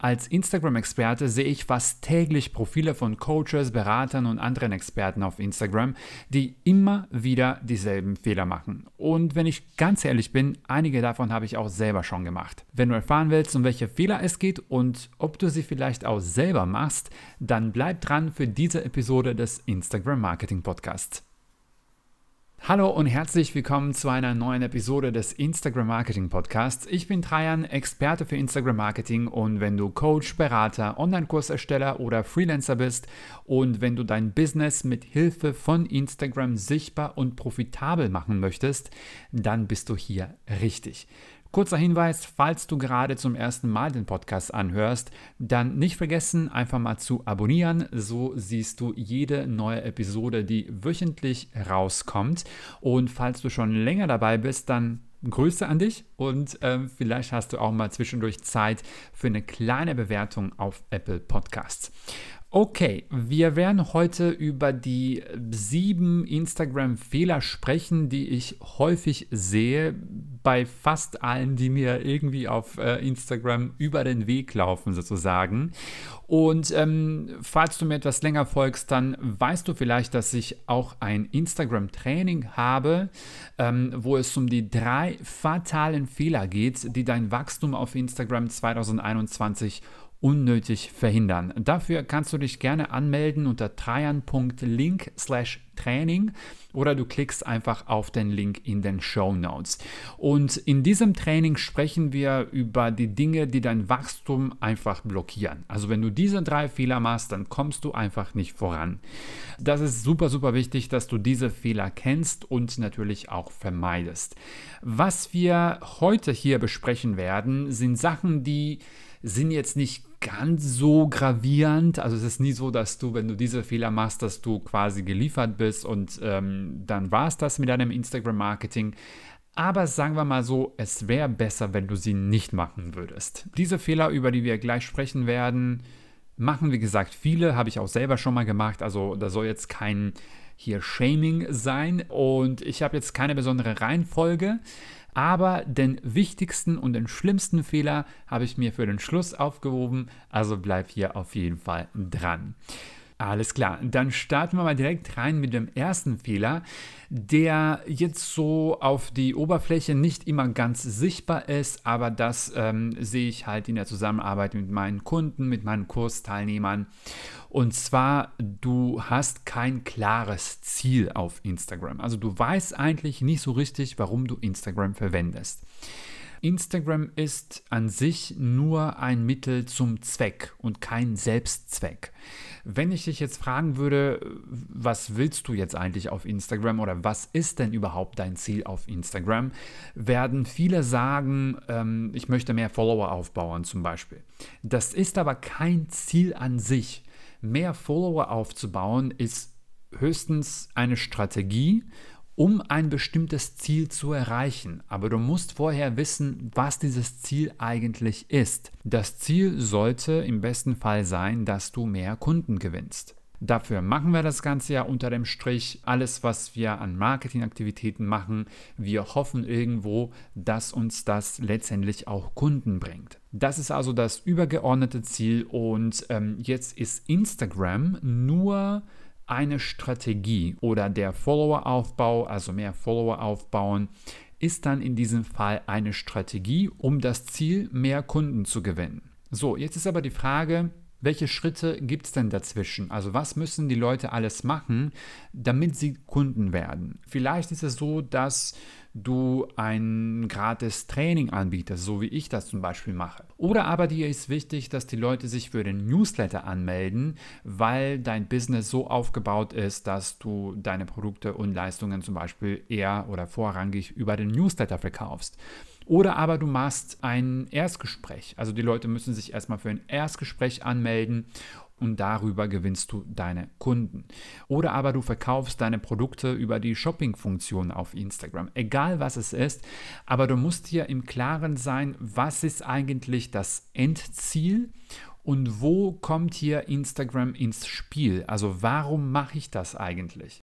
Als Instagram-Experte sehe ich fast täglich Profile von Coaches, Beratern und anderen Experten auf Instagram, die immer wieder dieselben Fehler machen. Und wenn ich ganz ehrlich bin, einige davon habe ich auch selber schon gemacht. Wenn du erfahren willst, um welche Fehler es geht und ob du sie vielleicht auch selber machst, dann bleib dran für diese Episode des Instagram Marketing Podcasts. Hallo und herzlich willkommen zu einer neuen Episode des Instagram Marketing Podcasts. Ich bin Trajan, Experte für Instagram Marketing und wenn du Coach, Berater, Online-Kursersteller oder Freelancer bist und wenn du dein Business mit Hilfe von Instagram sichtbar und profitabel machen möchtest, dann bist du hier richtig. Kurzer Hinweis, falls du gerade zum ersten Mal den Podcast anhörst, dann nicht vergessen, einfach mal zu abonnieren. So siehst du jede neue Episode, die wöchentlich rauskommt. Und falls du schon länger dabei bist, dann Grüße an dich und äh, vielleicht hast du auch mal zwischendurch Zeit für eine kleine Bewertung auf Apple Podcasts. Okay, wir werden heute über die sieben Instagram-Fehler sprechen, die ich häufig sehe bei fast allen, die mir irgendwie auf äh, Instagram über den Weg laufen, sozusagen. Und ähm, falls du mir etwas länger folgst, dann weißt du vielleicht, dass ich auch ein Instagram-Training habe, ähm, wo es um die drei fatalen Fehler geht, die dein Wachstum auf Instagram 2021 unnötig verhindern. Dafür kannst du dich gerne anmelden unter trajan.link slash Training oder du klickst einfach auf den Link in den Show Notes. Und in diesem Training sprechen wir über die Dinge, die dein Wachstum einfach blockieren. Also wenn du diese drei Fehler machst, dann kommst du einfach nicht voran. Das ist super, super wichtig, dass du diese Fehler kennst und natürlich auch vermeidest. Was wir heute hier besprechen werden, sind Sachen, die sind jetzt nicht ganz so gravierend. Also es ist nie so, dass du, wenn du diese Fehler machst, dass du quasi geliefert bist und ähm, dann war es das mit deinem Instagram-Marketing. Aber sagen wir mal so, es wäre besser, wenn du sie nicht machen würdest. Diese Fehler, über die wir gleich sprechen werden, machen, wie gesagt, viele, habe ich auch selber schon mal gemacht. Also da soll jetzt kein hier Shaming sein und ich habe jetzt keine besondere Reihenfolge. Aber den wichtigsten und den schlimmsten Fehler habe ich mir für den Schluss aufgehoben, also bleib hier auf jeden Fall dran. Alles klar, dann starten wir mal direkt rein mit dem ersten Fehler, der jetzt so auf die Oberfläche nicht immer ganz sichtbar ist, aber das ähm, sehe ich halt in der Zusammenarbeit mit meinen Kunden, mit meinen Kursteilnehmern. Und zwar, du hast kein klares Ziel auf Instagram. Also du weißt eigentlich nicht so richtig, warum du Instagram verwendest. Instagram ist an sich nur ein Mittel zum Zweck und kein Selbstzweck. Wenn ich dich jetzt fragen würde, was willst du jetzt eigentlich auf Instagram oder was ist denn überhaupt dein Ziel auf Instagram, werden viele sagen, ähm, ich möchte mehr Follower aufbauen zum Beispiel. Das ist aber kein Ziel an sich. Mehr Follower aufzubauen ist höchstens eine Strategie um ein bestimmtes Ziel zu erreichen. Aber du musst vorher wissen, was dieses Ziel eigentlich ist. Das Ziel sollte im besten Fall sein, dass du mehr Kunden gewinnst. Dafür machen wir das Ganze ja unter dem Strich. Alles, was wir an Marketingaktivitäten machen, wir hoffen irgendwo, dass uns das letztendlich auch Kunden bringt. Das ist also das übergeordnete Ziel und ähm, jetzt ist Instagram nur eine Strategie oder der Followeraufbau, also mehr Follower aufbauen, ist dann in diesem Fall eine Strategie, um das Ziel, mehr Kunden zu gewinnen. So, jetzt ist aber die Frage, welche Schritte gibt es denn dazwischen? Also was müssen die Leute alles machen, damit sie Kunden werden? Vielleicht ist es so, dass du ein gratis Training anbietest, so wie ich das zum Beispiel mache. Oder aber dir ist wichtig, dass die Leute sich für den Newsletter anmelden, weil dein Business so aufgebaut ist, dass du deine Produkte und Leistungen zum Beispiel eher oder vorrangig über den Newsletter verkaufst. Oder aber du machst ein Erstgespräch. Also die Leute müssen sich erstmal für ein Erstgespräch anmelden und darüber gewinnst du deine Kunden. Oder aber du verkaufst deine Produkte über die Shopping-Funktion auf Instagram. Egal was es ist, aber du musst hier im Klaren sein, was ist eigentlich das Endziel und wo kommt hier Instagram ins Spiel? Also warum mache ich das eigentlich?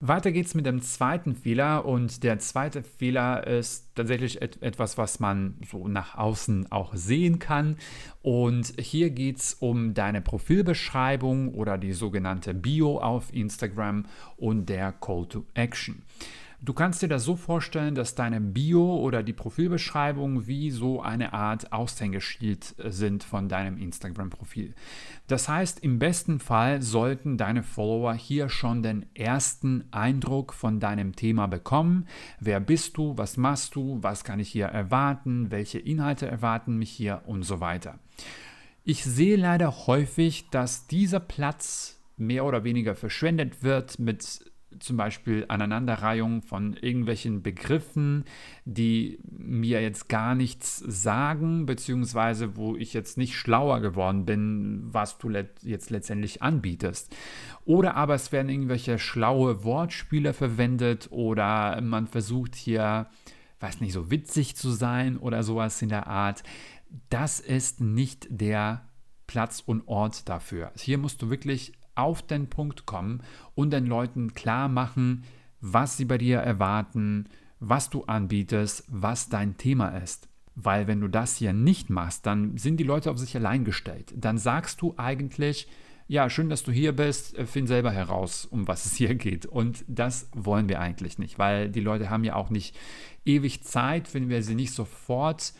Weiter geht's mit dem zweiten Fehler und der zweite Fehler ist tatsächlich et etwas, was man so nach außen auch sehen kann. Und hier geht's um deine Profilbeschreibung oder die sogenannte Bio auf Instagram und der Call to Action. Du kannst dir das so vorstellen, dass deine Bio oder die Profilbeschreibung wie so eine Art Aushängeschild sind von deinem Instagram-Profil. Das heißt, im besten Fall sollten deine Follower hier schon den ersten Eindruck von deinem Thema bekommen. Wer bist du? Was machst du? Was kann ich hier erwarten? Welche Inhalte erwarten mich hier? Und so weiter. Ich sehe leider häufig, dass dieser Platz mehr oder weniger verschwendet wird mit zum Beispiel Aneinanderreihung von irgendwelchen Begriffen, die mir jetzt gar nichts sagen, beziehungsweise wo ich jetzt nicht schlauer geworden bin, was du jetzt letztendlich anbietest. Oder aber es werden irgendwelche schlaue Wortspiele verwendet oder man versucht hier, weiß nicht, so witzig zu sein oder sowas in der Art. Das ist nicht der Platz und Ort dafür. Hier musst du wirklich auf den Punkt kommen und den Leuten klar machen, was sie bei dir erwarten, was du anbietest, was dein Thema ist. Weil wenn du das hier nicht machst, dann sind die Leute auf sich allein gestellt. Dann sagst du eigentlich, ja, schön, dass du hier bist, find selber heraus, um was es hier geht. Und das wollen wir eigentlich nicht, weil die Leute haben ja auch nicht ewig Zeit, wenn wir sie nicht sofort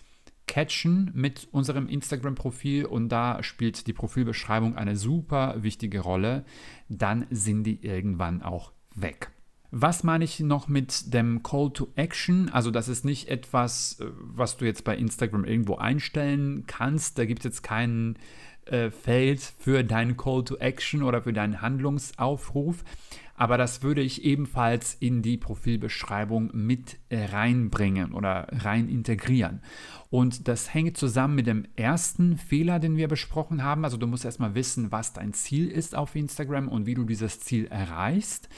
catchen mit unserem Instagram-Profil und da spielt die Profilbeschreibung eine super wichtige Rolle, dann sind die irgendwann auch weg. Was meine ich noch mit dem Call to Action? Also das ist nicht etwas, äh, was du jetzt bei Instagram irgendwo einstellen kannst. Da gibt es jetzt kein äh, Feld für deinen Call to Action oder für deinen Handlungsaufruf aber das würde ich ebenfalls in die Profilbeschreibung mit reinbringen oder rein integrieren. Und das hängt zusammen mit dem ersten Fehler, den wir besprochen haben. Also du musst erstmal wissen, was dein Ziel ist auf Instagram und wie du dieses Ziel erreichst.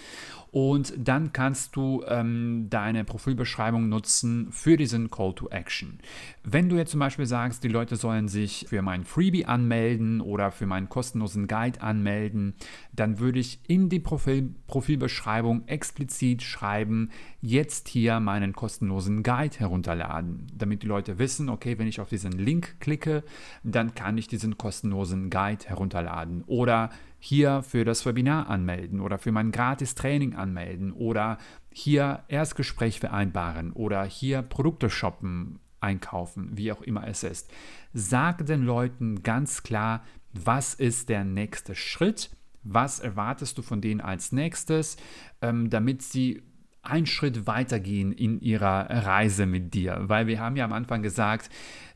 Und dann kannst du ähm, deine Profilbeschreibung nutzen für diesen Call to Action. Wenn du jetzt zum Beispiel sagst, die Leute sollen sich für mein Freebie anmelden oder für meinen kostenlosen Guide anmelden, dann würde ich in die Profil Profilbeschreibung explizit schreiben, jetzt hier meinen kostenlosen Guide herunterladen, damit die Leute wissen, okay, wenn ich auf diesen Link klicke, dann kann ich diesen kostenlosen Guide herunterladen oder hier für das Webinar anmelden oder für mein gratis Training anmelden oder hier Erstgespräch vereinbaren oder hier Produkte shoppen, einkaufen, wie auch immer es ist. Sag den Leuten ganz klar, was ist der nächste Schritt, was erwartest du von denen als nächstes, ähm, damit sie einen Schritt weitergehen in ihrer Reise mit dir. Weil wir haben ja am Anfang gesagt,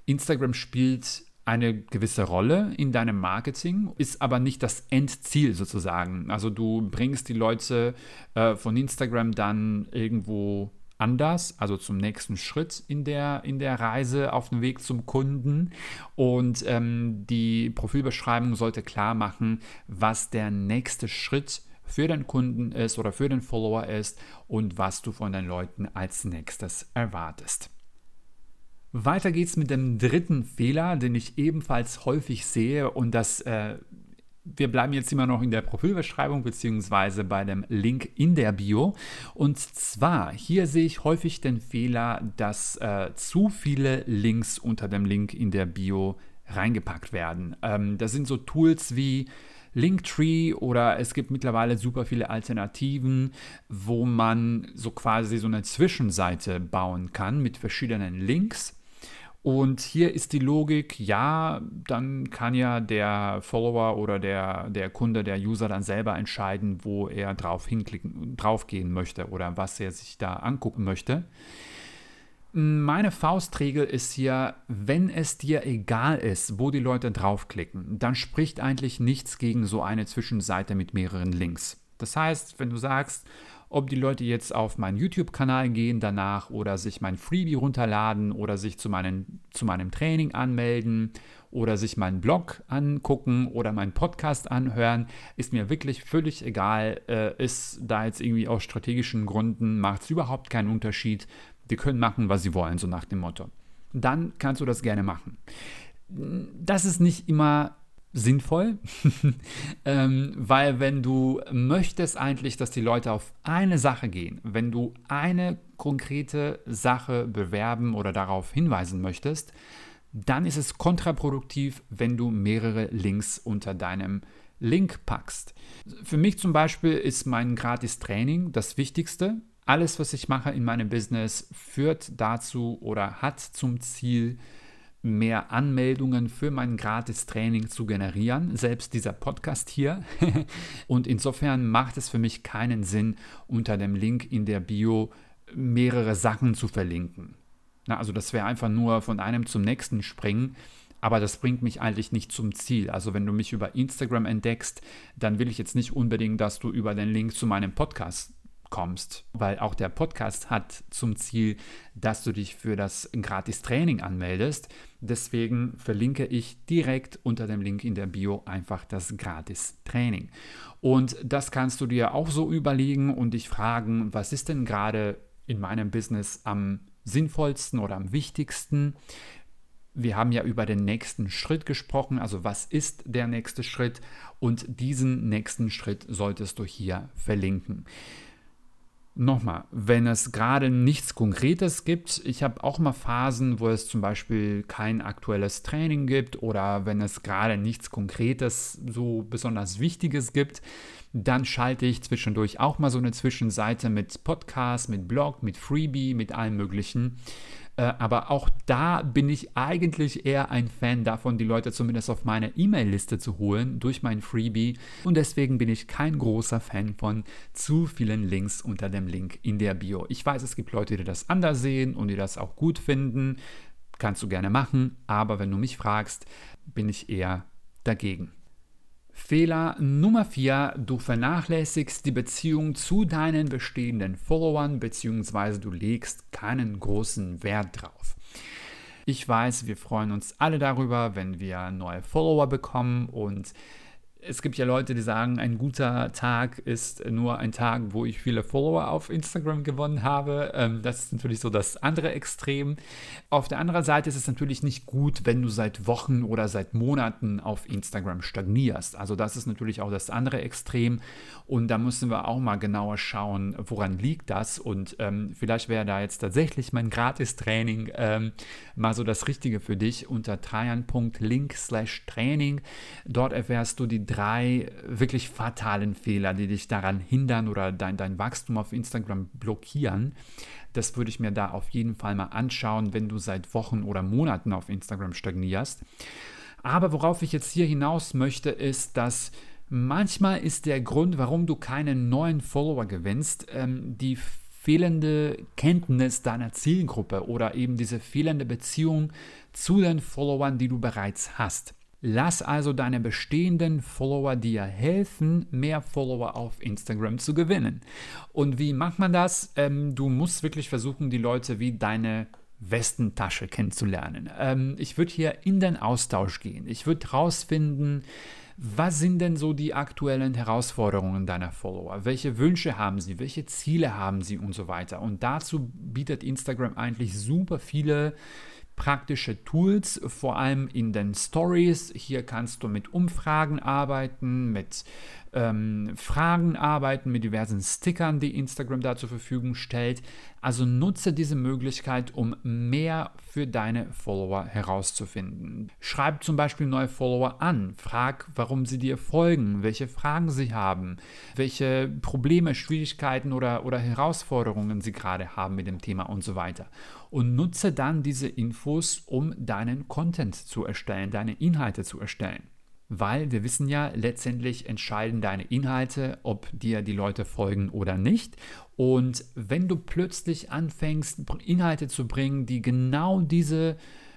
Instagram spielt eine gewisse Rolle in deinem Marketing, ist aber nicht das Endziel sozusagen. Also du bringst die Leute äh, von Instagram dann irgendwo anders, also zum nächsten Schritt in der, in der Reise auf dem Weg zum Kunden. Und ähm, die Profilbeschreibung sollte klar machen, was der nächste Schritt für den Kunden ist oder für den Follower ist und was du von den Leuten als nächstes erwartest. Weiter geht's mit dem dritten Fehler, den ich ebenfalls häufig sehe und das äh, wir bleiben jetzt immer noch in der Profilbeschreibung beziehungsweise bei dem Link in der Bio. Und zwar, hier sehe ich häufig den Fehler, dass äh, zu viele Links unter dem Link in der Bio reingepackt werden. Ähm, das sind so Tools wie Linktree oder es gibt mittlerweile super viele Alternativen, wo man so quasi so eine Zwischenseite bauen kann mit verschiedenen Links und hier ist die Logik, ja, dann kann ja der Follower oder der, der Kunde, der User dann selber entscheiden, wo er drauf hinklicken, drauf gehen möchte oder was er sich da angucken möchte. Meine Faustregel ist hier, wenn es dir egal ist, wo die Leute draufklicken, dann spricht eigentlich nichts gegen so eine Zwischenseite mit mehreren Links. Das heißt, wenn du sagst, ob die Leute jetzt auf meinen YouTube-Kanal gehen danach oder sich mein Freebie runterladen oder sich zu, meinen, zu meinem Training anmelden oder sich meinen Blog angucken oder meinen Podcast anhören, ist mir wirklich völlig egal. Äh, ist da jetzt irgendwie aus strategischen Gründen, macht es überhaupt keinen Unterschied. Die können machen, was sie wollen, so nach dem Motto. Dann kannst du das gerne machen. Das ist nicht immer sinnvoll, ähm, weil wenn du möchtest eigentlich, dass die Leute auf eine Sache gehen, wenn du eine konkrete Sache bewerben oder darauf hinweisen möchtest, dann ist es kontraproduktiv, wenn du mehrere Links unter deinem Link packst. Für mich zum Beispiel ist mein Gratis-Training das Wichtigste. Alles, was ich mache in meinem Business, führt dazu oder hat zum Ziel, mehr Anmeldungen für mein Gratis-Training zu generieren, selbst dieser Podcast hier. Und insofern macht es für mich keinen Sinn, unter dem Link in der Bio mehrere Sachen zu verlinken. Na, also das wäre einfach nur von einem zum nächsten springen, aber das bringt mich eigentlich nicht zum Ziel. Also wenn du mich über Instagram entdeckst, dann will ich jetzt nicht unbedingt, dass du über den Link zu meinem Podcast kommst, weil auch der Podcast hat zum Ziel, dass du dich für das Gratis-Training anmeldest. Deswegen verlinke ich direkt unter dem Link in der Bio einfach das Gratis-Training. Und das kannst du dir auch so überlegen und dich fragen, was ist denn gerade in meinem Business am sinnvollsten oder am wichtigsten? Wir haben ja über den nächsten Schritt gesprochen, also was ist der nächste Schritt und diesen nächsten Schritt solltest du hier verlinken. Nochmal, wenn es gerade nichts Konkretes gibt, ich habe auch mal Phasen, wo es zum Beispiel kein aktuelles Training gibt oder wenn es gerade nichts Konkretes, so besonders Wichtiges gibt, dann schalte ich zwischendurch auch mal so eine Zwischenseite mit Podcast, mit Blog, mit Freebie, mit allem Möglichen. Äh, aber auch da bin ich eigentlich eher ein Fan davon, die Leute zumindest auf meine E-Mail-Liste zu holen durch mein Freebie. Und deswegen bin ich kein großer Fan von zu vielen Links unter dem Link in der Bio. Ich weiß, es gibt Leute, die das anders sehen und die das auch gut finden. Kannst du gerne machen, aber wenn du mich fragst, bin ich eher dagegen. Fehler Nummer 4, du vernachlässigst die Beziehung zu deinen bestehenden Followern bzw. du legst keinen großen Wert drauf. Ich weiß, wir freuen uns alle darüber, wenn wir neue Follower bekommen und es gibt ja Leute, die sagen, ein guter Tag ist nur ein Tag, wo ich viele Follower auf Instagram gewonnen habe. Ähm, das ist natürlich so das andere Extrem. Auf der anderen Seite ist es natürlich nicht gut, wenn du seit Wochen oder seit Monaten auf Instagram stagnierst. Also das ist natürlich auch das andere Extrem. Und da müssen wir auch mal genauer schauen, woran liegt das. Und ähm, vielleicht wäre da jetzt tatsächlich mein Gratis-Training ähm, mal so das Richtige für dich unter trajan.link slash Training. Dort erfährst du die drei wirklich fatalen Fehler, die dich daran hindern oder dein, dein Wachstum auf Instagram blockieren. Das würde ich mir da auf jeden Fall mal anschauen, wenn du seit Wochen oder Monaten auf Instagram stagnierst. Aber worauf ich jetzt hier hinaus möchte, ist, dass manchmal ist der Grund, warum du keine neuen Follower gewinnst, ähm, die fehlende Kenntnis deiner Zielgruppe oder eben diese fehlende Beziehung zu den Followern, die du bereits hast. Lass also deine bestehenden Follower dir helfen, mehr Follower auf Instagram zu gewinnen. Und wie macht man das? Ähm, du musst wirklich versuchen, die Leute wie deine Westentasche kennenzulernen. Ähm, ich würde hier in den Austausch gehen. Ich würde herausfinden, was sind denn so die aktuellen Herausforderungen deiner Follower? Welche Wünsche haben sie? Welche Ziele haben sie und so weiter? Und dazu bietet Instagram eigentlich super viele praktische Tools, vor allem in den Stories. Hier kannst du mit Umfragen arbeiten, mit ähm, Fragen arbeiten, mit diversen Stickern, die Instagram da zur Verfügung stellt. Also nutze diese Möglichkeit, um mehr für deine Follower herauszufinden. Schreib zum Beispiel neue Follower an, frag, warum sie dir folgen, welche Fragen sie haben, welche Probleme, Schwierigkeiten oder, oder Herausforderungen sie gerade haben mit dem Thema und so weiter. Und nutze dann diese Infos, um deinen Content zu erstellen, deine Inhalte zu erstellen weil wir wissen ja, letztendlich entscheiden deine Inhalte, ob dir die Leute folgen oder nicht. Und wenn du plötzlich anfängst, Inhalte zu bringen, die genau diese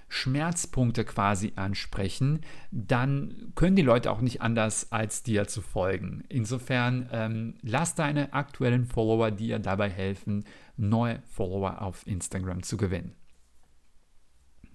Schmerzpunkte quasi ansprechen, dann können die Leute auch nicht anders, als dir zu folgen. Insofern ähm, lass deine aktuellen Follower dir dabei helfen, neue Follower auf Instagram zu gewinnen.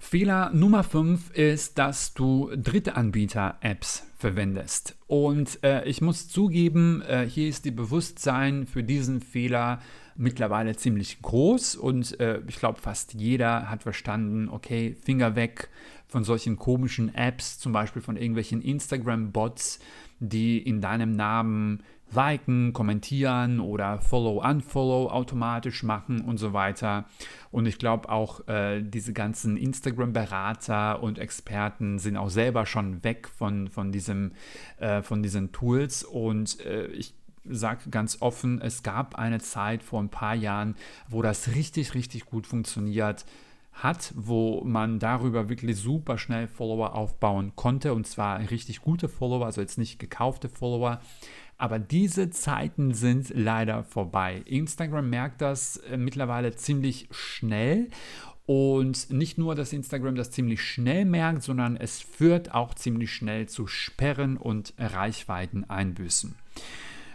Fehler Nummer 5 ist, dass du Drittanbieter-Apps verwendest. Und äh, ich muss zugeben, äh, hier ist die Bewusstsein für diesen Fehler mittlerweile ziemlich groß und äh, ich glaube, fast jeder hat verstanden, okay, Finger weg von solchen komischen Apps, zum Beispiel von irgendwelchen Instagram-Bots, die in deinem Namen liken, kommentieren oder Follow, Unfollow automatisch machen und so weiter. Und ich glaube auch, äh, diese ganzen Instagram-Berater und Experten sind auch selber schon weg von, von, diesem, äh, von diesen Tools. Und äh, ich sage ganz offen, es gab eine Zeit vor ein paar Jahren, wo das richtig, richtig gut funktioniert hat, wo man darüber wirklich super schnell Follower aufbauen konnte und zwar richtig gute Follower, also jetzt nicht gekaufte Follower. Aber diese Zeiten sind leider vorbei. Instagram merkt das äh, mittlerweile ziemlich schnell. Und nicht nur, dass Instagram das ziemlich schnell merkt, sondern es führt auch ziemlich schnell zu Sperren und Reichweiteneinbüßen.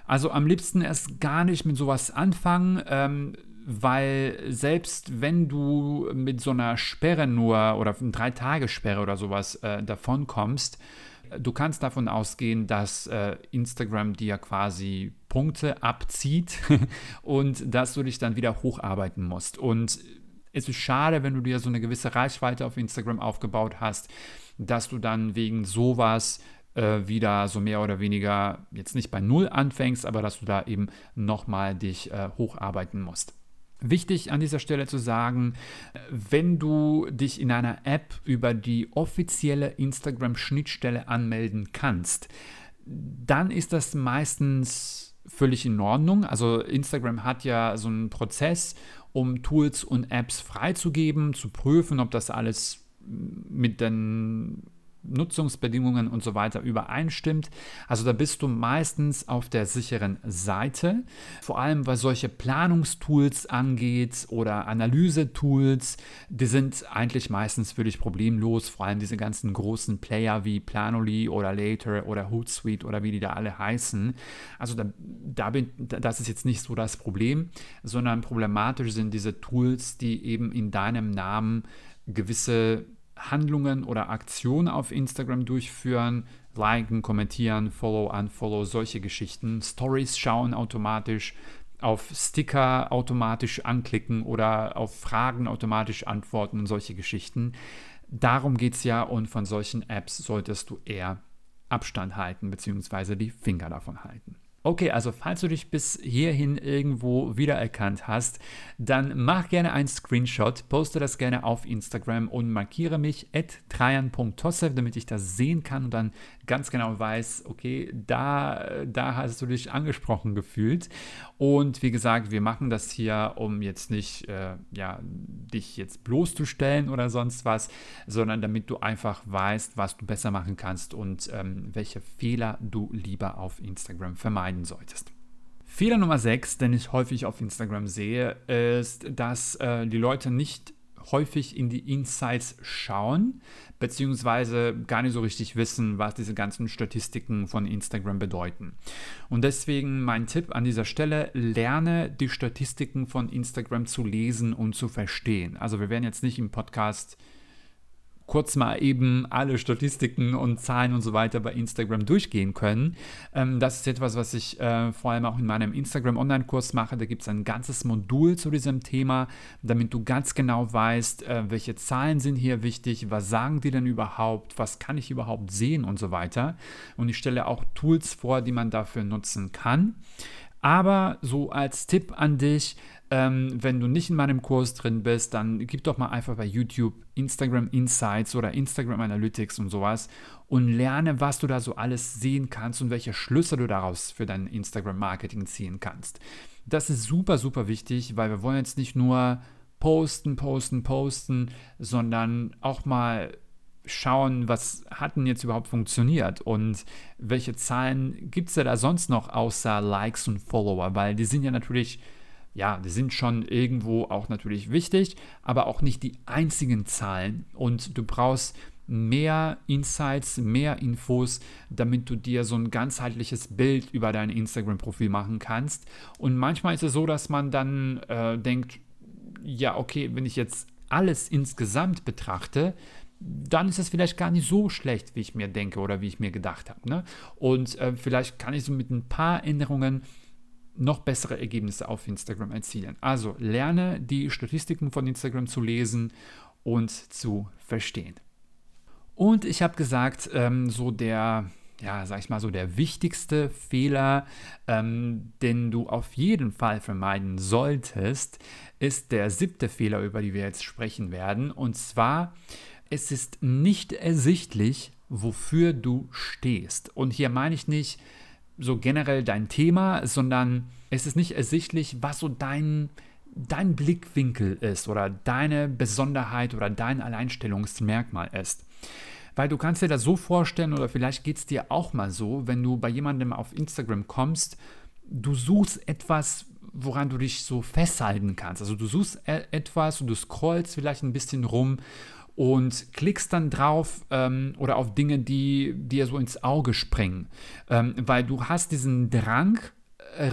Also am liebsten erst gar nicht mit sowas anfangen. Ähm, weil selbst wenn du mit so einer Sperre nur oder drei Tage Sperre oder sowas äh, davon kommst, du kannst davon ausgehen, dass äh, Instagram dir quasi Punkte abzieht und dass du dich dann wieder hocharbeiten musst. Und es ist schade, wenn du dir so eine gewisse Reichweite auf Instagram aufgebaut hast, dass du dann wegen sowas äh, wieder so mehr oder weniger jetzt nicht bei Null anfängst, aber dass du da eben nochmal dich äh, hocharbeiten musst. Wichtig an dieser Stelle zu sagen, wenn du dich in einer App über die offizielle Instagram-Schnittstelle anmelden kannst, dann ist das meistens völlig in Ordnung. Also Instagram hat ja so einen Prozess, um Tools und Apps freizugeben, zu prüfen, ob das alles mit den Nutzungsbedingungen und so weiter übereinstimmt. Also da bist du meistens auf der sicheren Seite, vor allem was solche Planungstools angeht oder Analysetools, die sind eigentlich meistens völlig problemlos, vor allem diese ganzen großen Player wie Planoly oder Later oder Hootsuite oder wie die da alle heißen. Also da, da bin, das ist jetzt nicht so das Problem, sondern problematisch sind diese Tools, die eben in deinem Namen gewisse Handlungen oder Aktionen auf Instagram durchführen, liken, kommentieren, follow, unfollow, solche Geschichten, Stories schauen automatisch, auf Sticker automatisch anklicken oder auf Fragen automatisch antworten und solche Geschichten. Darum geht es ja und von solchen Apps solltest du eher Abstand halten bzw. die Finger davon halten. Okay, also falls du dich bis hierhin irgendwo wiedererkannt hast, dann mach gerne einen Screenshot, poste das gerne auf Instagram und markiere mich at trajan.tossev, damit ich das sehen kann und dann ganz genau weiß, okay, da, da hast du dich angesprochen gefühlt. Und wie gesagt, wir machen das hier, um jetzt nicht, äh, ja, dich jetzt bloßzustellen oder sonst was, sondern damit du einfach weißt, was du besser machen kannst und ähm, welche Fehler du lieber auf Instagram vermeiden solltest. Fehler Nummer 6, den ich häufig auf Instagram sehe, ist, dass äh, die Leute nicht häufig in die Insights schauen, beziehungsweise gar nicht so richtig wissen, was diese ganzen Statistiken von Instagram bedeuten. Und deswegen mein Tipp an dieser Stelle, lerne die Statistiken von Instagram zu lesen und zu verstehen. Also wir werden jetzt nicht im Podcast kurz mal eben alle Statistiken und Zahlen und so weiter bei Instagram durchgehen können. Ähm, das ist etwas, was ich äh, vor allem auch in meinem Instagram-Online-Kurs mache. Da gibt es ein ganzes Modul zu diesem Thema, damit du ganz genau weißt, äh, welche Zahlen sind hier wichtig, was sagen die denn überhaupt, was kann ich überhaupt sehen und so weiter. Und ich stelle auch Tools vor, die man dafür nutzen kann. Aber so als Tipp an dich, ähm, wenn du nicht in meinem Kurs drin bist, dann gib doch mal einfach bei YouTube Instagram Insights oder Instagram Analytics und sowas und lerne, was du da so alles sehen kannst und welche Schlüsse du daraus für dein Instagram Marketing ziehen kannst. Das ist super, super wichtig, weil wir wollen jetzt nicht nur posten, posten, posten, sondern auch mal schauen, was hat denn jetzt überhaupt funktioniert und welche Zahlen gibt es da sonst noch außer Likes und Follower, weil die sind ja natürlich ja, die sind schon irgendwo auch natürlich wichtig, aber auch nicht die einzigen Zahlen. Und du brauchst mehr Insights, mehr Infos, damit du dir so ein ganzheitliches Bild über dein Instagram-Profil machen kannst. Und manchmal ist es so, dass man dann äh, denkt, ja, okay, wenn ich jetzt alles insgesamt betrachte, dann ist es vielleicht gar nicht so schlecht, wie ich mir denke oder wie ich mir gedacht habe. Ne? Und äh, vielleicht kann ich so mit ein paar Änderungen noch bessere Ergebnisse auf Instagram erzielen. Also lerne die Statistiken von Instagram zu lesen und zu verstehen. Und ich habe gesagt, ähm, so der, ja, sag ich mal, so der wichtigste Fehler, ähm, den du auf jeden Fall vermeiden solltest, ist der siebte Fehler, über den wir jetzt sprechen werden. Und zwar, es ist nicht ersichtlich, wofür du stehst. Und hier meine ich nicht so generell dein Thema, sondern es ist nicht ersichtlich, was so dein, dein Blickwinkel ist oder deine Besonderheit oder dein Alleinstellungsmerkmal ist. Weil du kannst dir das so vorstellen oder vielleicht geht es dir auch mal so, wenn du bei jemandem auf Instagram kommst, du suchst etwas, woran du dich so festhalten kannst. Also du suchst e-, etwas und du scrollst vielleicht ein bisschen rum und klickst dann drauf ähm, oder auf Dinge, die dir so ins Auge springen. Ähm, weil du hast diesen Drang äh,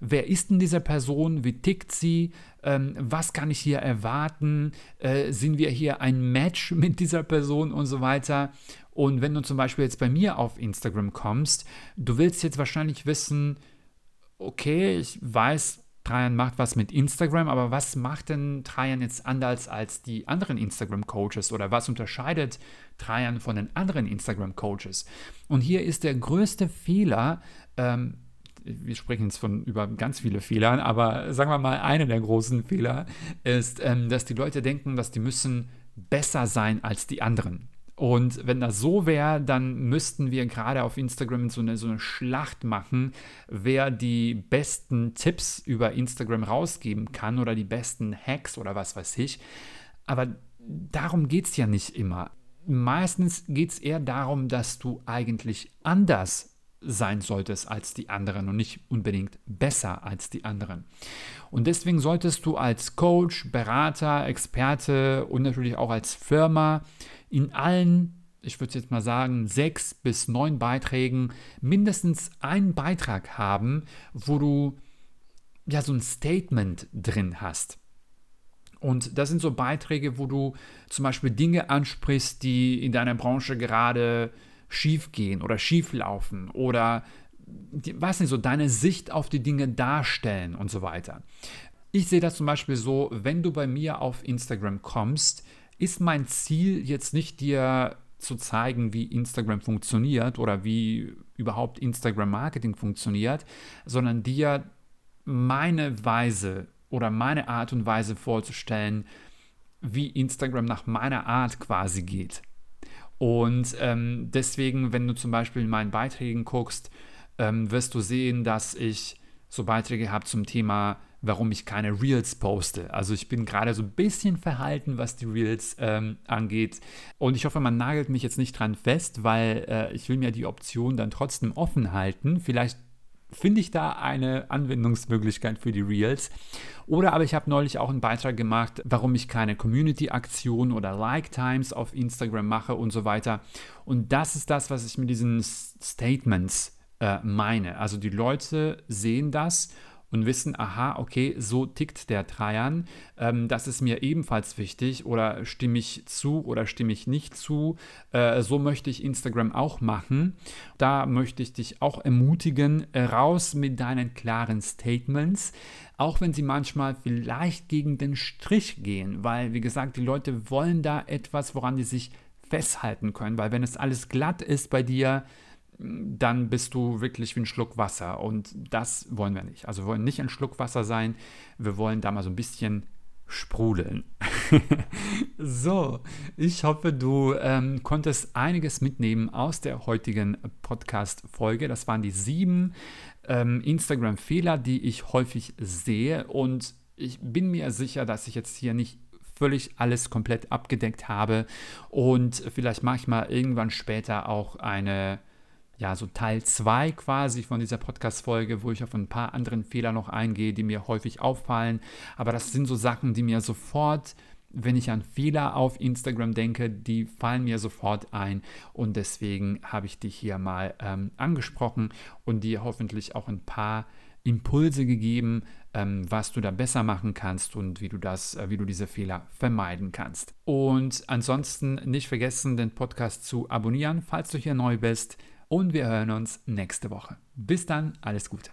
wer ist denn diese Person, wie tickt sie, ähm, was kann ich hier erwarten, äh, sind wir hier ein Match mit dieser Person und so weiter. Und wenn du zum Beispiel jetzt bei mir auf Instagram kommst, du willst jetzt wahrscheinlich wissen, okay, ich weiß, Trajan macht was mit Instagram, aber was macht denn Trajan jetzt anders als die anderen Instagram-Coaches oder was unterscheidet Trajan von den anderen Instagram-Coaches? Und hier ist der größte Fehler, ähm, wir sprechen jetzt von über ganz viele Fehler, aber sagen wir mal, einer der großen Fehler ist, ähm, dass die Leute denken, dass die müssen besser sein als die anderen. Und wenn das so wäre, dann müssten wir gerade auf Instagram so eine, so eine Schlacht machen, wer die besten Tipps über Instagram rausgeben kann oder die besten Hacks oder was weiß ich. Aber darum geht es ja nicht immer. Meistens geht es eher darum, dass du eigentlich anders sein solltest als die anderen und nicht unbedingt besser als die anderen. Und deswegen solltest du als Coach, Berater, Experte und natürlich auch als Firma in allen, ich würde jetzt mal sagen, sechs bis neun Beiträgen mindestens einen Beitrag haben, wo du ja so ein Statement drin hast. Und das sind so Beiträge, wo du zum Beispiel Dinge ansprichst, die in deiner Branche gerade schief gehen oder schief laufen oder die, weiß nicht, so deine Sicht auf die Dinge darstellen und so weiter. Ich sehe das zum Beispiel so, wenn du bei mir auf Instagram kommst, ist mein Ziel jetzt nicht dir zu zeigen, wie Instagram funktioniert oder wie überhaupt Instagram Marketing funktioniert, sondern dir meine Weise oder meine Art und Weise vorzustellen, wie Instagram nach meiner Art quasi geht. Und ähm, deswegen, wenn du zum Beispiel in meinen Beiträgen guckst, ähm, wirst du sehen, dass ich so Beiträge habe zum Thema warum ich keine Reels poste. Also ich bin gerade so ein bisschen verhalten, was die Reels ähm, angeht. Und ich hoffe, man nagelt mich jetzt nicht dran fest, weil äh, ich will mir die Option dann trotzdem offen halten. Vielleicht finde ich da eine Anwendungsmöglichkeit für die Reels. Oder aber ich habe neulich auch einen Beitrag gemacht, warum ich keine Community-Aktion oder Like-Times auf Instagram mache und so weiter. Und das ist das, was ich mit diesen Statements äh, meine. Also die Leute sehen das und wissen, aha, okay, so tickt der Trajan, ähm, das ist mir ebenfalls wichtig oder stimme ich zu oder stimme ich nicht zu, äh, so möchte ich Instagram auch machen. Da möchte ich dich auch ermutigen, raus mit deinen klaren Statements, auch wenn sie manchmal vielleicht gegen den Strich gehen, weil, wie gesagt, die Leute wollen da etwas, woran die sich festhalten können, weil wenn es alles glatt ist bei dir, dann bist du wirklich wie ein Schluck Wasser. Und das wollen wir nicht. Also wir wollen nicht ein Schluck Wasser sein. Wir wollen da mal so ein bisschen sprudeln. so, ich hoffe, du ähm, konntest einiges mitnehmen aus der heutigen Podcast-Folge. Das waren die sieben ähm, Instagram-Fehler, die ich häufig sehe. Und ich bin mir sicher, dass ich jetzt hier nicht völlig alles komplett abgedeckt habe. Und vielleicht mache ich mal irgendwann später auch eine ja, so Teil 2 quasi von dieser Podcast-Folge, wo ich auf ein paar anderen Fehler noch eingehe, die mir häufig auffallen. Aber das sind so Sachen, die mir sofort, wenn ich an Fehler auf Instagram denke, die fallen mir sofort ein. Und deswegen habe ich dich hier mal ähm, angesprochen und dir hoffentlich auch ein paar Impulse gegeben, ähm, was du da besser machen kannst und wie du das, äh, wie du diese Fehler vermeiden kannst. Und ansonsten nicht vergessen, den Podcast zu abonnieren, falls du hier neu bist und wir hören uns nächste Woche. Bis dann, alles Gute.